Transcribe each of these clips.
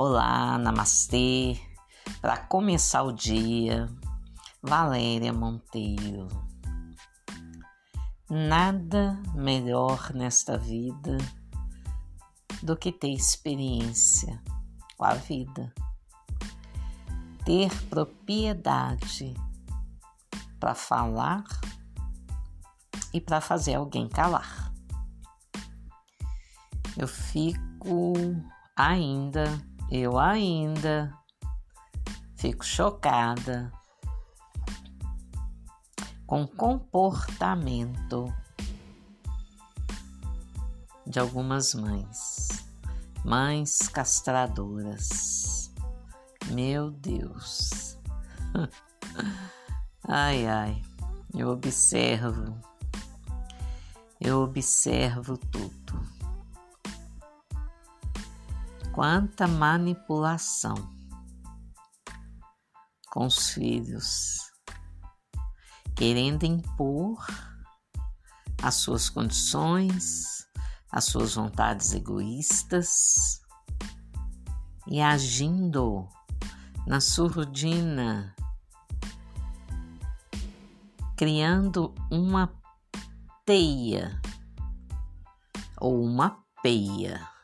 Olá, namastê. Para começar o dia, Valéria Monteiro. Nada melhor nesta vida do que ter experiência com a vida, ter propriedade para falar e para fazer alguém calar. Eu fico ainda eu ainda fico chocada com o comportamento de algumas mães, mães castradoras. Meu Deus. ai, ai, eu observo, eu observo tudo. Quanta manipulação com os filhos, querendo impor as suas condições, as suas vontades egoístas e agindo na surdina, criando uma teia ou uma peia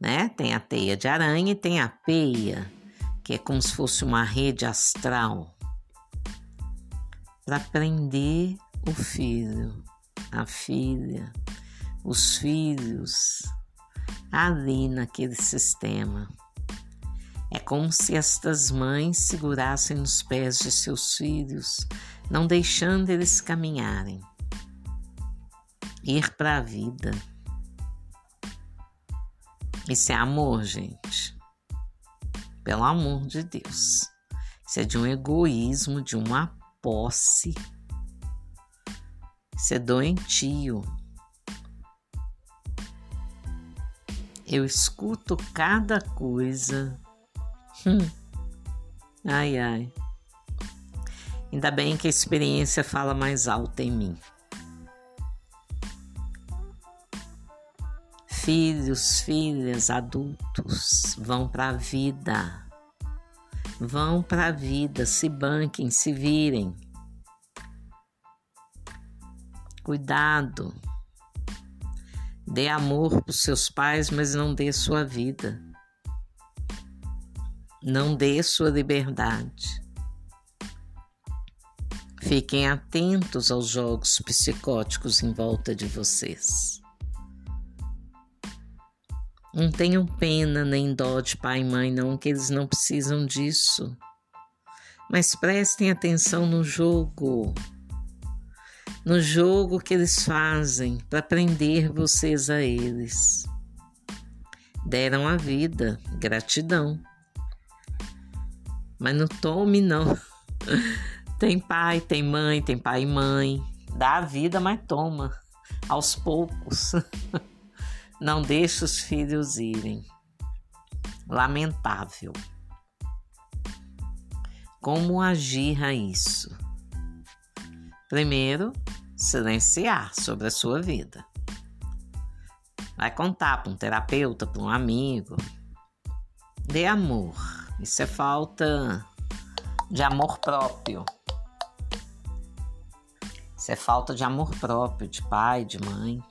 né? Tem a teia de aranha e tem a peia, que é como se fosse uma rede astral para prender o filho, a filha, os filhos ali naquele sistema. É como se estas mães segurassem nos pés de seus filhos, não deixando eles caminharem, ir para a vida. Isso é amor, gente. Pelo amor de Deus. Isso é de um egoísmo, de uma posse. Isso é doentio. Eu escuto cada coisa. Hum. Ai, ai. Ainda bem que a experiência fala mais alto em mim. Filhos, filhas, adultos vão para a vida. Vão para a vida, se banquem, se virem. Cuidado. Dê amor para os seus pais, mas não dê sua vida. Não dê sua liberdade. Fiquem atentos aos jogos psicóticos em volta de vocês. Não tenham pena nem dó de pai e mãe, não, que eles não precisam disso. Mas prestem atenção no jogo. No jogo que eles fazem para prender vocês a eles. Deram a vida, gratidão. Mas não tome, não. Tem pai, tem mãe, tem pai e mãe. Dá a vida, mas toma. Aos poucos. Não deixe os filhos irem. Lamentável. Como agir a isso? Primeiro, silenciar sobre a sua vida. Vai contar para um terapeuta, para um amigo. Dê amor. Isso é falta de amor próprio. Isso é falta de amor próprio, de pai, de mãe.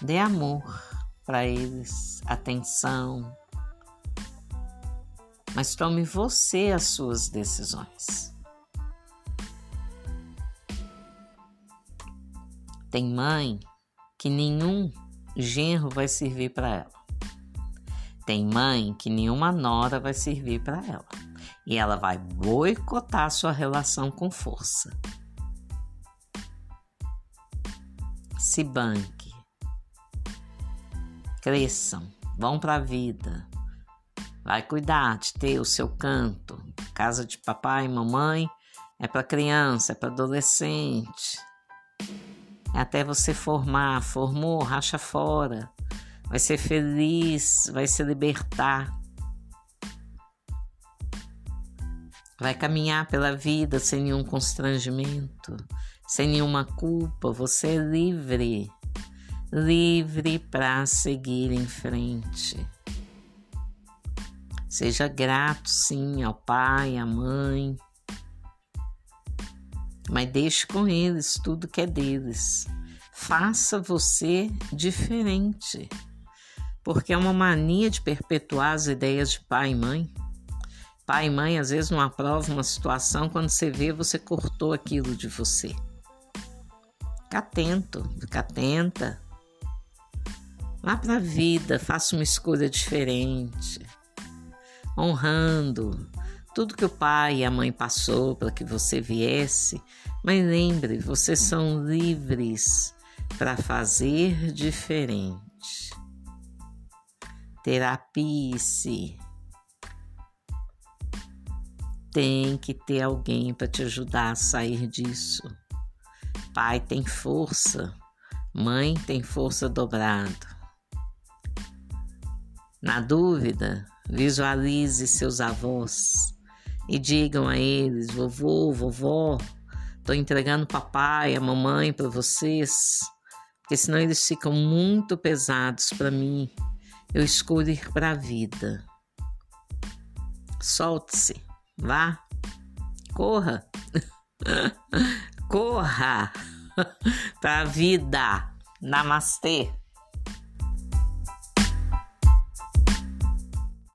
Dê amor para eles, atenção. Mas tome você as suas decisões. Tem mãe que nenhum genro vai servir para ela. Tem mãe que nenhuma nora vai servir para ela. E ela vai boicotar sua relação com força. Se banque cresçam, vão para a vida. Vai cuidar de ter o seu canto. Casa de papai e mamãe é para criança, é para adolescente. É até você formar, formou, racha fora. Vai ser feliz, vai se libertar. Vai caminhar pela vida sem nenhum constrangimento, sem nenhuma culpa. Você é livre livre para seguir em frente. Seja grato, sim, ao pai, à mãe. Mas deixe com eles tudo que é deles. Faça você diferente. Porque é uma mania de perpetuar as ideias de pai e mãe. Pai e mãe às vezes não aprovam uma situação, quando você vê, você cortou aquilo de você. Fica atento, fica atenta. Vá para a vida, faça uma escolha diferente honrando tudo que o pai e a mãe passou para que você viesse, mas lembre, vocês são livres para fazer diferente. Terapie-se. Tem que ter alguém para te ajudar a sair disso. Pai tem força, mãe tem força dobrada. Na dúvida, Visualize seus avós e digam a eles: vovô, vovó, estou entregando papai, a mamãe para vocês, porque senão eles ficam muito pesados para mim. Eu escolho ir para a vida. Solte-se, vá, corra, corra para a vida. Namastê.